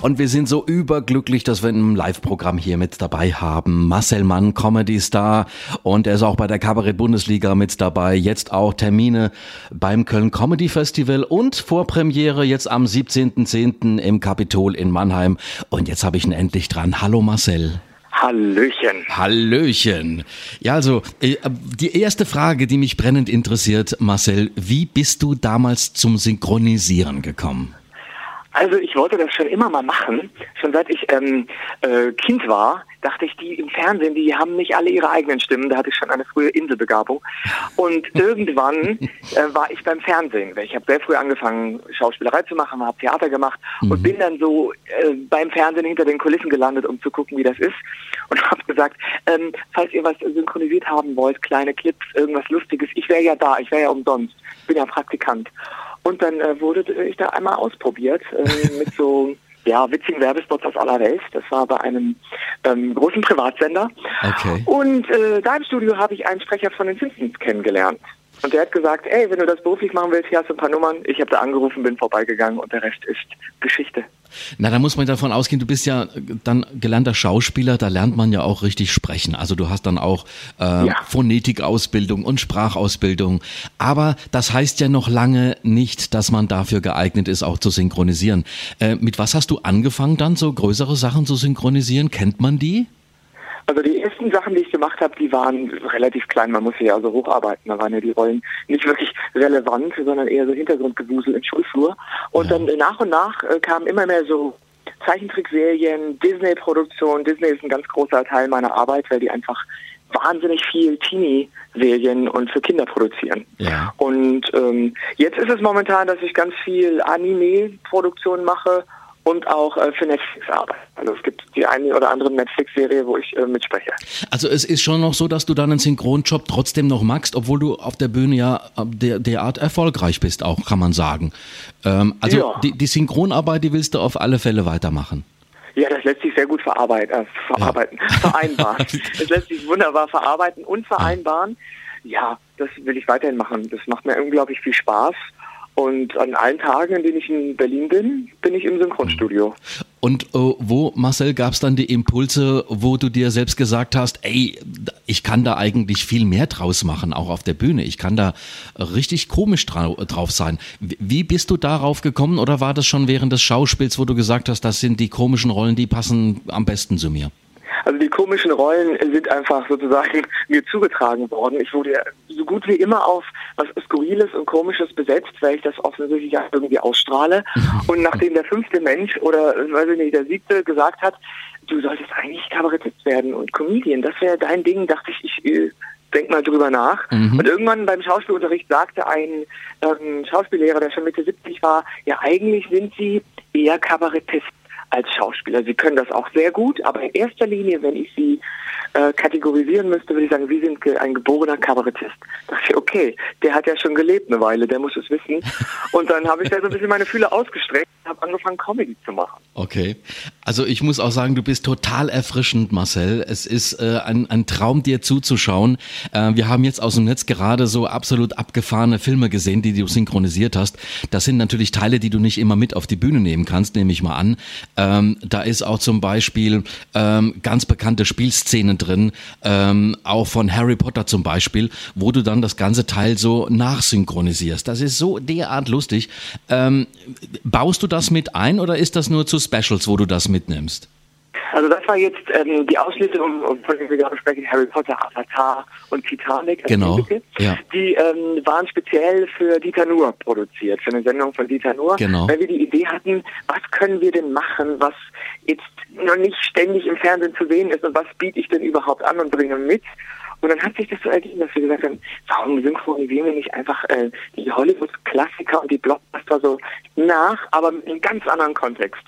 Und wir sind so überglücklich, dass wir ein Live-Programm hier mit dabei haben. Marcel Mann, Comedy-Star und er ist auch bei der Kabarett-Bundesliga mit dabei. Jetzt auch Termine beim Köln Comedy Festival und Vorpremiere jetzt am 17.10. im Kapitol in Mannheim. Und jetzt habe ich ihn endlich dran. Hallo Marcel. Hallöchen. Hallöchen. Ja, also äh, die erste Frage, die mich brennend interessiert, Marcel, wie bist du damals zum Synchronisieren gekommen? Also ich wollte das schon immer mal machen. Schon seit ich ähm, äh, Kind war, dachte ich, die im Fernsehen, die haben nicht alle ihre eigenen Stimmen. Da hatte ich schon eine frühe Inselbegabung. Und irgendwann äh, war ich beim Fernsehen. Ich habe sehr früh angefangen, Schauspielerei zu machen, habe Theater gemacht mhm. und bin dann so äh, beim Fernsehen hinter den Kulissen gelandet, um zu gucken, wie das ist. Und habe gesagt, ähm, falls ihr was synchronisiert haben wollt, kleine Clips, irgendwas Lustiges, ich wäre ja da, ich wäre ja umsonst. Ich bin ja Praktikant. Und dann äh, wurde ich da einmal ausprobiert äh, mit so ja, witzigen Werbespots aus aller Welt. Das war bei einem ähm, großen Privatsender. Okay. Und äh, da im Studio habe ich einen Sprecher von den Simpsons kennengelernt. Und der hat gesagt, ey, wenn du das beruflich machen willst, hier hast du ein paar Nummern. Ich habe da angerufen, bin vorbeigegangen und der Rest ist Geschichte. Na, da muss man davon ausgehen, du bist ja dann gelernter Schauspieler, da lernt man ja auch richtig sprechen. Also du hast dann auch äh, ja. Phonetikausbildung und Sprachausbildung. Aber das heißt ja noch lange nicht, dass man dafür geeignet ist, auch zu synchronisieren. Äh, mit was hast du angefangen dann, so größere Sachen zu synchronisieren? Kennt man die? Also die ersten Sachen, die ich gemacht habe, die waren relativ klein. Man muss ja also hocharbeiten. Da waren ja die Rollen nicht wirklich relevant, sondern eher so Hintergrundgewusel im Schulflur. Und dann nach und nach äh, kamen immer mehr so Zeichentrickserien, Disney-Produktion. Disney ist ein ganz großer Teil meiner Arbeit, weil die einfach wahnsinnig viel Teenie-Serien und für Kinder produzieren. Ja. Und ähm, jetzt ist es momentan, dass ich ganz viel Anime-Produktion mache und auch äh, für Netflix arbeite. Also es gibt die eine oder andere Netflix-Serie, wo ich äh, mitspreche. Also es ist schon noch so, dass du dann einen Synchronjob trotzdem noch magst, obwohl du auf der Bühne ja äh, der, derart erfolgreich bist, auch kann man sagen. Ähm, also ja. die, die Synchronarbeit, die willst du auf alle Fälle weitermachen. Ja, das lässt sich sehr gut verarbeiten, äh, verarbeiten ja. vereinbaren. das lässt sich wunderbar verarbeiten und vereinbaren. Ja, das will ich weiterhin machen. Das macht mir unglaublich viel Spaß. Und an allen Tagen, in denen ich in Berlin bin, bin ich im Synchronstudio. Und äh, wo, Marcel, gab es dann die Impulse, wo du dir selbst gesagt hast, ey, ich kann da eigentlich viel mehr draus machen, auch auf der Bühne. Ich kann da richtig komisch drau drauf sein. Wie bist du darauf gekommen oder war das schon während des Schauspiels, wo du gesagt hast, das sind die komischen Rollen, die passen am besten zu mir? Also die komischen Rollen sind einfach sozusagen mir zugetragen worden. Ich wurde so gut wie immer auf was Skurriles und Komisches besetzt, weil ich das offensichtlich ja irgendwie ausstrahle. Und nachdem der fünfte Mensch oder weiß ich nicht, der siebte gesagt hat, du solltest eigentlich Kabarettist werden und Comedian, das wäre dein Ding, dachte ich, ich äh, denk mal drüber nach. Mhm. Und irgendwann beim Schauspielunterricht sagte ein ähm, Schauspiellehrer, der schon Mitte 70 war, ja eigentlich sind sie eher Kabarettist als Schauspieler. Sie können das auch sehr gut, aber in erster Linie, wenn ich sie äh, kategorisieren müsste, würde ich sagen, wie sind ein geborener Kabarettist. Da dachte ich, okay, der hat ja schon gelebt eine Weile, der muss es wissen. Und dann habe ich da so ein bisschen meine Fühler ausgestreckt habe angefangen, Comedy zu machen. Okay. Also ich muss auch sagen, du bist total erfrischend, Marcel. Es ist äh, ein, ein Traum, dir zuzuschauen. Äh, wir haben jetzt aus dem Netz gerade so absolut abgefahrene Filme gesehen, die du synchronisiert hast. Das sind natürlich Teile, die du nicht immer mit auf die Bühne nehmen kannst, nehme ich mal an. Ähm, da ist auch zum Beispiel ähm, ganz bekannte Spielszenen drin, ähm, auch von Harry Potter zum Beispiel, wo du dann das ganze Teil so nachsynchronisierst. Das ist so derart lustig. Ähm, baust du das mit ein oder ist das nur zu Specials, wo du das mitnimmst? Also das war jetzt ähm, die Auslieferung, von der wir gerade sprechen, Harry Potter, Avatar und Titanic. Genau. Ja. Die ähm, waren speziell für Dieter Nuhr produziert, für eine Sendung von Dieter Nuhr. Genau. Weil wir die Idee hatten, was können wir denn machen, was jetzt noch nicht ständig im Fernsehen zu sehen ist und was biete ich denn überhaupt an und bringe mit. Und dann hat sich das so ergeben, dass wir gesagt haben, warum synchronisieren wir nicht einfach äh, die Hollywood-Klassiker und die Blockbuster so nach, aber mit einem ganz anderen Kontext.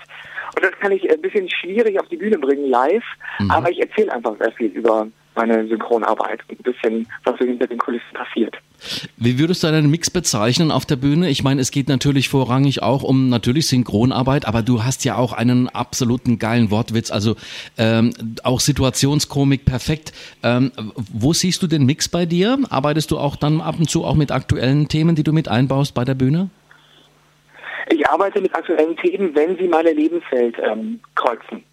Und das kann ich ein bisschen schwierig auf die Bühne bringen live, mhm. aber ich erzähle einfach sehr viel über meine Synchronarbeit und ein bisschen, was so hinter den Kulissen passiert. Wie würdest du deinen Mix bezeichnen auf der Bühne? Ich meine, es geht natürlich vorrangig auch um natürlich Synchronarbeit, aber du hast ja auch einen absoluten geilen Wortwitz, also ähm, auch Situationskomik perfekt. Ähm, wo siehst du den Mix bei dir? Arbeitest du auch dann ab und zu auch mit aktuellen Themen, die du mit einbaust bei der Bühne? Ich arbeite mit aktuellen Themen, wenn sie meine Lebenswelt ähm, kreuzen.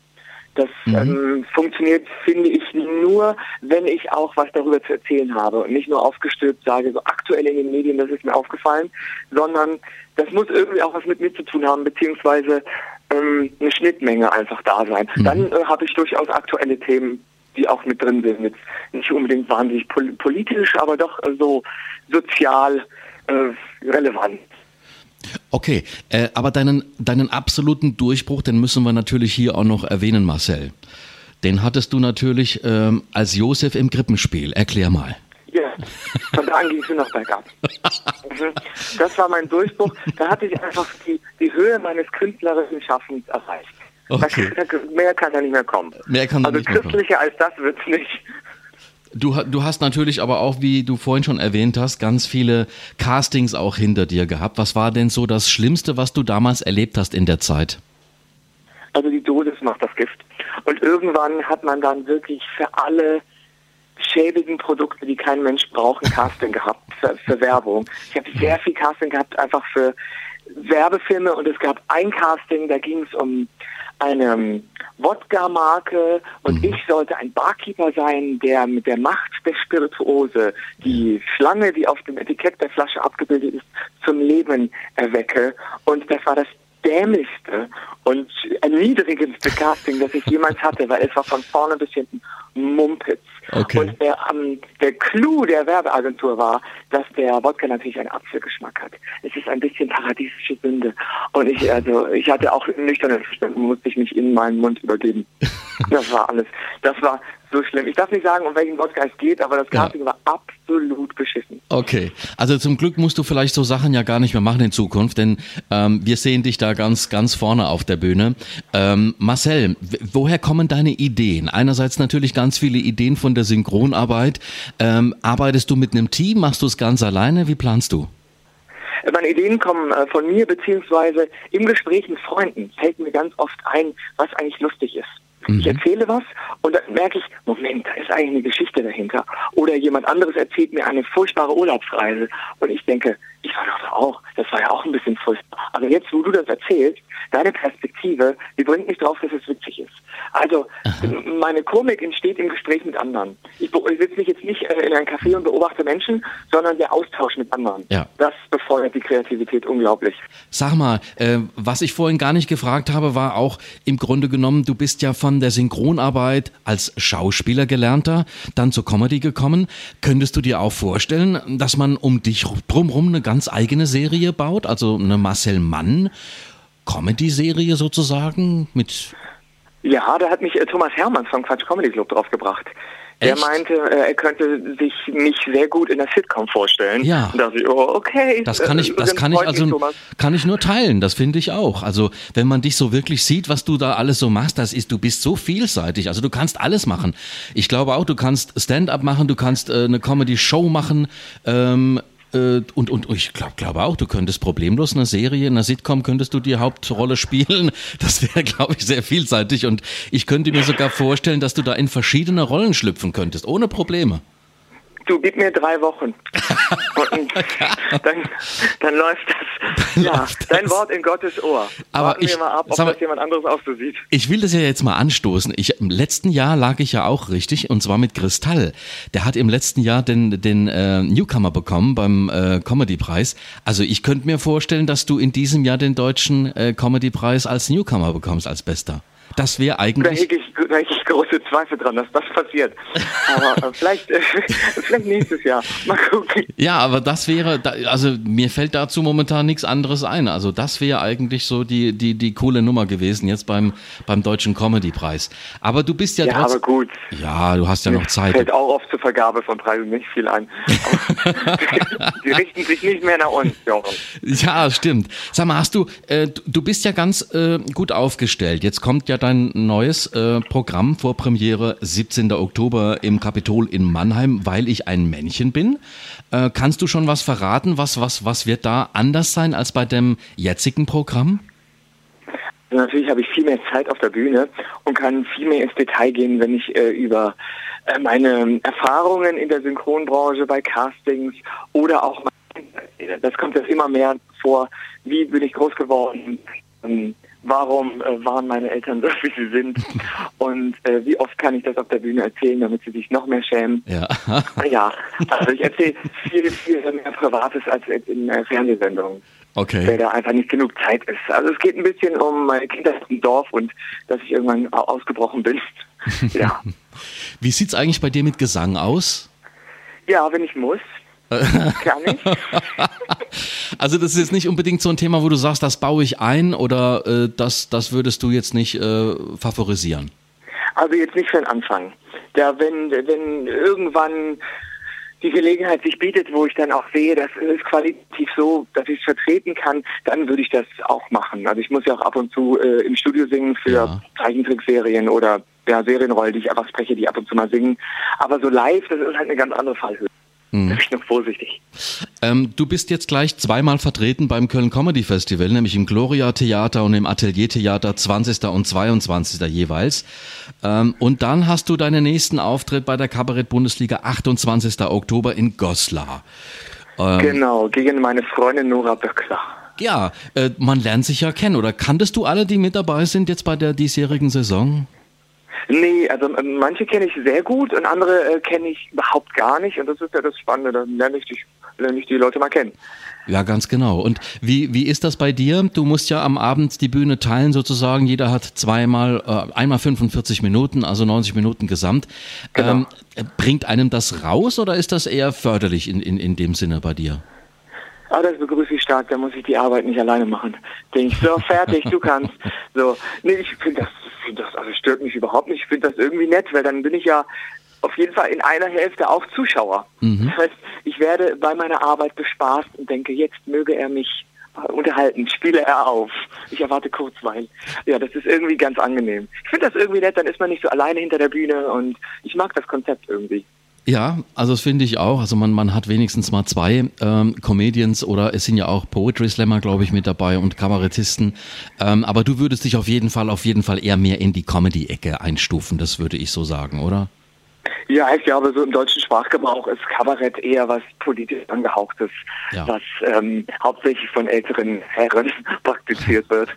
Das mhm. ähm, funktioniert, finde ich, nur, wenn ich auch was darüber zu erzählen habe und nicht nur aufgestülpt sage, so aktuell in den Medien, das ist mir aufgefallen, sondern das muss irgendwie auch was mit mir zu tun haben, beziehungsweise ähm, eine Schnittmenge einfach da sein. Mhm. Dann äh, habe ich durchaus aktuelle Themen, die auch mit drin sind. Jetzt nicht unbedingt wahnsinnig pol politisch, aber doch äh, so sozial äh, relevant. Okay, äh, aber deinen, deinen absoluten Durchbruch, den müssen wir natürlich hier auch noch erwähnen, Marcel. Den hattest du natürlich ähm, als Josef im Krippenspiel. Erklär mal. Ja, von da an ging es nur noch bergab. Mhm. das war mein Durchbruch. Da hatte ich einfach die, die Höhe meines künstlerischen Schaffens erreicht. Okay. mehr kann da nicht mehr kommen. Mehr kann also nicht mehr kommen. als das wird es nicht. Du, du hast natürlich aber auch, wie du vorhin schon erwähnt hast, ganz viele Castings auch hinter dir gehabt. Was war denn so das Schlimmste, was du damals erlebt hast in der Zeit? Also die Dosis macht das Gift. Und irgendwann hat man dann wirklich für alle schäbigen Produkte, die kein Mensch braucht, ein Casting gehabt für, für Werbung. Ich habe sehr viel Casting gehabt, einfach für Werbefilme und es gab ein Casting, da ging es um eine Wodka-Marke und mhm. ich sollte ein Barkeeper sein, der mit der Macht der Spirituose die Schlange, die auf dem Etikett der Flasche abgebildet ist, zum Leben erwecke. Und das war das dämlichste und erniedrigendste Casting, das ich jemals hatte, weil es war von vorne bis hinten Mumpitz. Okay. Und der, ähm, der Clou der Werbeagentur war, dass der Wodka natürlich einen Apfelgeschmack hat. Es ist ein bisschen paradiesische Sünde. Und ich, also, ich hatte auch nüchternen Verständnis, musste ich mich in meinen Mund übergeben. Das war alles. Das war so schlimm. Ich darf nicht sagen, um welchen Wodka es geht, aber das Casting ja. war absolut beschissen. Okay, also zum Glück musst du vielleicht so Sachen ja gar nicht mehr machen in Zukunft, denn ähm, wir sehen dich da ganz, ganz vorne auf der Bühne. Ähm, Marcel, woher kommen deine Ideen? Einerseits natürlich ganz viele Ideen von der Synchronarbeit. Ähm, arbeitest du mit einem Team? Machst du es ganz alleine? Wie planst du? Meine Ideen kommen äh, von mir, beziehungsweise im Gespräch mit Freunden fällt mir ganz oft ein, was eigentlich lustig ist. Mhm. Ich erzähle was und dann merke ich, Moment, da ist eigentlich eine Geschichte dahinter. Oder jemand anderes erzählt mir eine furchtbare Urlaubsreise und ich denke, ich war doch da auch, das war ja auch ein bisschen furchtbar. Aber jetzt, wo du das erzählst, deine Perspektive, die bringt mich drauf, dass es witzig ist. Also Aha. meine Komik entsteht im Gespräch mit anderen. Ich, ich sitze mich jetzt nicht äh, in einem Café und beobachte Menschen, sondern der Austausch mit anderen. Ja. Das befeuert die Kreativität unglaublich. Sag mal, äh, was ich vorhin gar nicht gefragt habe, war auch im Grunde genommen, du bist ja von der Synchronarbeit als Schauspieler gelernter, dann zur Comedy gekommen. Könntest du dir auch vorstellen, dass man um dich drumherum eine ganz eigene Serie baut, also eine Marcel Mann Comedy-Serie sozusagen mit ja, da hat mich äh, Thomas Hermanns vom Quatsch Comedy Club draufgebracht. Er meinte, äh, er könnte sich mich sehr gut in der Sitcom vorstellen. Ja. Da ich, oh, okay. Das kann ich, das kann ich also, kann ich nur teilen. Das finde ich auch. Also, wenn man dich so wirklich sieht, was du da alles so machst, das ist, du bist so vielseitig. Also, du kannst alles machen. Ich glaube auch, du kannst Stand-up machen, du kannst äh, eine Comedy-Show machen, ähm, äh, und, und ich glaube glaub auch, du könntest problemlos eine Serie, eine Sitcom könntest du die Hauptrolle spielen. Das wäre, glaube ich, sehr vielseitig. Und ich könnte mir sogar vorstellen, dass du da in verschiedene Rollen schlüpfen könntest, ohne Probleme. Du gib mir drei Wochen. Und dann, dann läuft das. Dann ja, läuft dein Wort in Gottes Ohr. Aber Warten ich, wir mal ab, ob mal, das jemand anderes auch so sieht. Ich will das ja jetzt mal anstoßen. Ich, Im letzten Jahr lag ich ja auch richtig, und zwar mit Kristall. Der hat im letzten Jahr den, den äh, Newcomer bekommen beim äh, Comedy-Preis. Also ich könnte mir vorstellen, dass du in diesem Jahr den deutschen äh, Comedy-Preis als Newcomer bekommst, als Bester. Das wäre eigentlich. Da hege ich, da hege ich große Zweifel dran, dass das passiert. Aber äh, vielleicht, äh, vielleicht nächstes Jahr. Mal gucken. Ja, aber das wäre, also mir fällt dazu momentan nichts anderes ein. Also das wäre eigentlich so die, die, die coole Nummer gewesen jetzt beim, beim Deutschen Comedy-Preis. Aber du bist ja, ja trotzdem. aber gut. Ja, du hast ja noch Zeit. Fällt auch oft zur Vergabe von Preisen nicht viel ein. die richten sich nicht mehr nach uns, Jochen. Ja, stimmt. Sag mal, hast du, äh, du bist ja ganz äh, gut aufgestellt. Jetzt kommt ja dein neues äh, Programm vor Premiere 17. Oktober im Kapitol in Mannheim, weil ich ein Männchen bin. Äh, kannst du schon was verraten? Was, was, was wird da anders sein als bei dem jetzigen Programm? Also natürlich habe ich viel mehr Zeit auf der Bühne und kann viel mehr ins Detail gehen, wenn ich äh, über äh, meine Erfahrungen in der Synchronbranche bei Castings oder auch das kommt jetzt immer mehr vor, wie bin ich groß geworden, ähm, warum äh, waren meine Eltern so, wie sie sind und äh, wie oft kann ich das auf der Bühne erzählen, damit sie sich noch mehr schämen. Ja, ja also ich erzähle viel, viel mehr Privates als in äh, Fernsehsendungen. Okay. Weil da einfach nicht genug Zeit ist. Also es geht ein bisschen um meine Kindheit im Dorf und dass ich irgendwann ausgebrochen bin. ja. Wie sieht's eigentlich bei dir mit Gesang aus? Ja, wenn ich muss. Ich. Also das ist jetzt nicht unbedingt so ein Thema, wo du sagst, das baue ich ein oder äh, das, das würdest du jetzt nicht äh, favorisieren? Also jetzt nicht für den Anfang. Da wenn, wenn irgendwann die Gelegenheit sich bietet, wo ich dann auch sehe, das ist qualitativ so, dass ich es vertreten kann, dann würde ich das auch machen. Also ich muss ja auch ab und zu äh, im Studio singen für Ja. Zeichentrickserien oder ja, Serienrollen, die ich einfach spreche, die ab und zu mal singen. Aber so live, das ist halt eine ganz andere Fallhöhe. Mhm. Da bin ich noch vorsichtig. Ähm, du bist jetzt gleich zweimal vertreten beim Köln Comedy Festival, nämlich im Gloria Theater und im Atelier Theater 20. und 22. jeweils. Ähm, und dann hast du deinen nächsten Auftritt bei der Kabarett Bundesliga 28. Oktober in Goslar. Ähm, Genau, gegen meine Freundin Nora Böckler. Ja, äh, man lernt sich ja kennen. Oder kanntest du alle, die mit dabei sind jetzt bei der diesjährigen Saison? Nee, also ähm, manche kenne ich sehr gut und andere äh, kenne ich überhaupt gar nicht. Und das ist ja das Spannende, dann lerne ich, die, lerne ich die Leute mal kennen. Ja, ganz genau. Und wie, wie ist das bei dir? Du musst ja am Abend die Bühne teilen sozusagen. Jeder hat zweimal, äh, einmal 45 Minuten, also 90 Minuten gesamt. Genau. Ähm, äh, bringt einem das raus oder ist das eher förderlich in, in, in dem Sinne bei dir? Ah, das begrüße ich stark, da muss ich die Arbeit nicht alleine machen. Denke ich, so, fertig, du kannst. So, nee, ich finde das, find das, also stört mich überhaupt nicht. Ich finde das irgendwie nett, weil dann bin ich ja auf jeden Fall in einer Hälfte auch Zuschauer. Das heißt, ich werde bei meiner Arbeit bespaßt und denke, jetzt möge er mich äh, unterhalten, spiele er auf. Ich erwarte Kurzweil. Ja, das ist irgendwie ganz angenehm. Ich finde das irgendwie nett, dann ist man nicht so alleine hinter der Bühne und ich mag das Konzept irgendwie. Ja, also das finde ich auch. Also man, man hat wenigstens mal zwei ähm, Comedians oder es sind ja auch Poetry Slammer, glaube ich, mit dabei und Kabarettisten. Ähm, aber du würdest dich auf jeden Fall, auf jeden Fall eher mehr in die Comedy-Ecke einstufen, das würde ich so sagen, oder? Ja, ich glaube, so im deutschen Sprachgebrauch ist Kabarett eher was politisch angehauchtes, Ja. was ähm, hauptsächlich von älteren Herren praktiziert wird.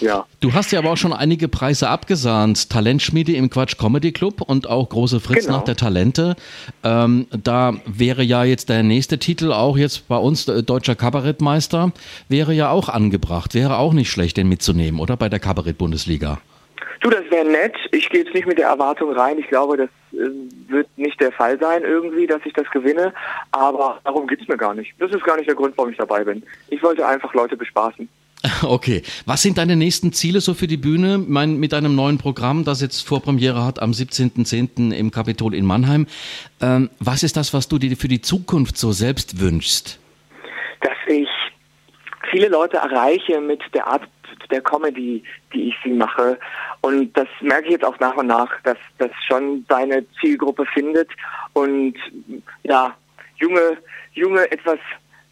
Ja. Du hast ja aber auch schon einige Preise abgesahnt. Talentschmiede im Quatsch Comedy Club und auch Große Fritz Genau. nach der Talente. Ähm, da wäre ja jetzt der nächste Titel auch jetzt bei uns, äh, Deutscher Kabarettmeister, wäre ja auch angebracht. Wäre auch nicht schlecht, den mitzunehmen, oder? Bei der Kabarett-Bundesliga. Du, das wäre nett. Ich gehe jetzt nicht mit der Erwartung rein. Ich glaube, das wird nicht der Fall sein irgendwie, dass ich das gewinne. Aber darum geht's mir gar nicht. Das ist gar nicht der Grund, warum ich dabei bin. Ich wollte einfach Leute bespaßen. Okay. Was sind deine nächsten Ziele so für die Bühne? Mein, mit deinem neuen Programm, das jetzt Vorpremiere hat am 17.10. im Kapitol in Mannheim. Ähm, was ist das, was du dir für die Zukunft so selbst wünschst? dass ich viele Leute erreiche mit der Art der Comedy, die ich sie mache. Und das merke ich jetzt auch nach und nach, dass das schon seine Zielgruppe findet und ja, junge, junge, etwas,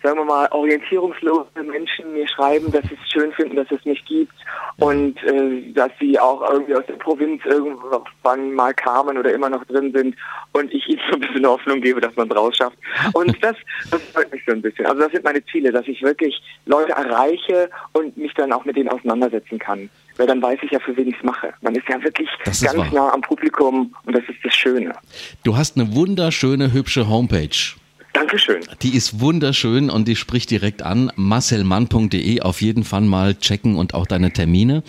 sagen wir mal, orientierungslose Menschen mir schreiben, dass sie es schön finden, dass es mich gibt und äh, dass sie auch irgendwie aus der Provinz irgendwann mal kamen oder immer noch drin sind und ich ihnen so ein bisschen Hoffnung gebe, dass man es rausschafft. Und das, das freut mich so ein bisschen. Also das sind meine Ziele, dass ich wirklich Leute erreiche und mich dann auch mit denen auseinandersetzen kann. Weil dann weiß ich ja, für wen ich es mache. Man ist ja wirklich ist ganz wahr. nah am Publikum und das ist das Schöne. Du hast eine wunderschöne, hübsche Homepage. Dankeschön. Die ist wunderschön und die spricht direkt an. marcelmann.de auf jeden Fall mal checken und auch deine Termine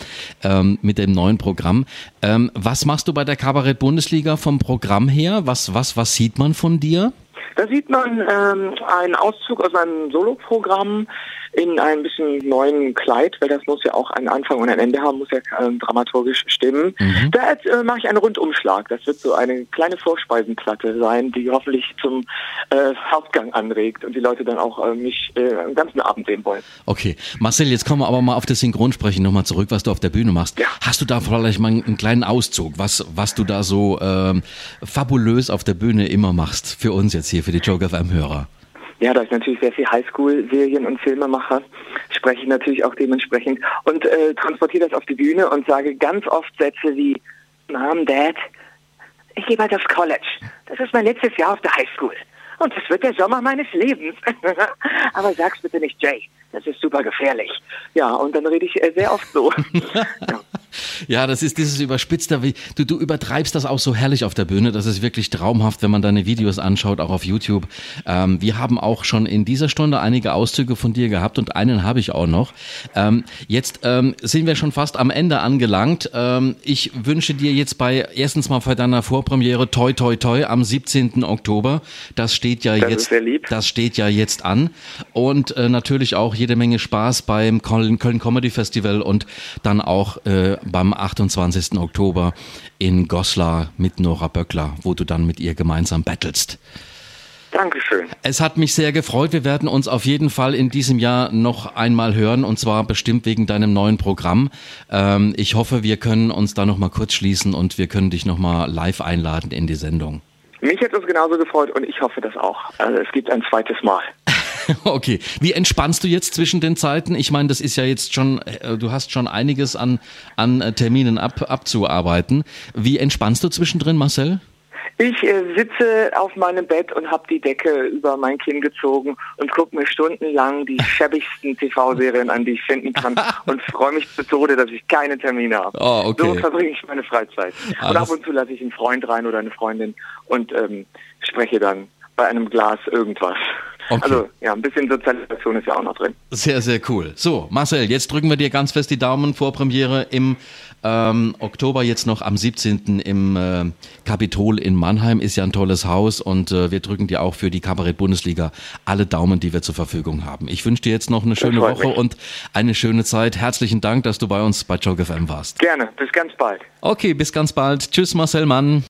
ähm, mit dem neuen Programm. Ähm, was machst du bei der Kabarett Bundesliga vom Programm her? Was, was, was sieht man von dir? Da sieht man ähm, einen Auszug aus einem Soloprogramm in einem bisschen neuen Kleid, weil das muss ja auch einen Anfang und ein Ende haben, muss ja ähm, dramaturgisch stimmen. Da äh, mache ich einen Rundumschlag. Das wird so eine kleine Vorspeisenplatte sein, die hoffentlich zum äh, Hauptgang anregt und die Leute dann auch äh, mich äh, den ganzen Abend sehen wollen. Okay, Marcel, jetzt kommen wir aber mal auf das Synchronsprechen nochmal zurück, was du auf der Bühne machst. Ja. Hast du da vielleicht mal einen, einen kleinen Auszug, was, was du da so ähm, fabulös auf der Bühne immer machst für uns jetzt hier, für die Joke FM-Hörer? Ja, da ich natürlich sehr viel Highschool-Serien und Filme mache, spreche ich natürlich auch dementsprechend und äh, transportiere das auf die Bühne und sage ganz oft Sätze wie Mom, Dad, ich gehe bald aufs College. Das ist mein letztes Jahr auf der Highschool. Und das wird der Sommer meines Lebens. Aber sag's bitte nicht Jay. das ist super gefährlich. Ja, und dann rede ich äh, sehr oft so. ja. Ja, das ist dieses überspitzte, du, du übertreibst das auch so herrlich auf der Bühne. Das ist wirklich traumhaft, wenn man deine Videos anschaut, auch auf YouTube. Ähm, wir haben auch schon in dieser Stunde einige Auszüge von dir gehabt und einen habe ich auch noch. Ähm, jetzt ähm, sind wir schon fast am Ende angelangt. Ähm, ich wünsche dir jetzt bei erstens mal bei deiner Vorpremiere toi toi toi am 17. Oktober. Das steht ja das jetzt, das steht ja jetzt an und äh, natürlich auch jede Menge Spaß beim Köln Comedy Festival und dann auch äh, beim 28. Oktober in Goslar mit Nora Böckler, wo du dann mit ihr gemeinsam battlest. Dankeschön. Es hat mich sehr gefreut. Wir werden uns auf jeden Fall in diesem Jahr noch einmal hören und zwar bestimmt wegen deinem neuen Programm. Ähm, ich hoffe, wir können uns da noch mal kurz schließen und wir können dich noch mal live einladen in die Sendung. Mich hat es genauso gefreut und ich hoffe das auch. Also es gibt ein zweites Mal. Okay. Wie entspannst du jetzt zwischen den Zeiten? Ich meine, das ist ja jetzt schon, äh, du hast schon einiges an, an äh, Terminen ab, abzuarbeiten. Wie entspannst du zwischendrin, Marcel? Ich äh, sitze auf meinem Bett und habe die Decke über mein Kinn gezogen und gucke mir stundenlang die schäbigsten TV-Serien an, die ich finden kann und freue mich zu Tode, dass ich keine Termine habe. Oh, okay. So verbringe ich meine Freizeit. Ah, und ab und zu lasse ich einen Freund rein oder eine Freundin und ähm, spreche dann bei einem Glas irgendwas. Okay. Also ja, ein bisschen Sozialisation ist ja auch noch drin. Sehr, sehr cool. So, Marcel, jetzt drücken wir dir ganz fest die Daumen vor Premiere im ähm, Oktober, jetzt noch am 17. im äh, Kapitol in Mannheim. Ist ja ein tolles Haus und äh, wir drücken dir auch für die Kabarett-Bundesliga alle Daumen, die wir zur Verfügung haben. Ich wünsche dir jetzt noch eine schöne Woche mich. und eine schöne Zeit. Herzlichen Dank, dass du bei uns bei Joke FM warst. Gerne, bis ganz bald. Okay, bis ganz bald. Tschüss, Marcel Mann.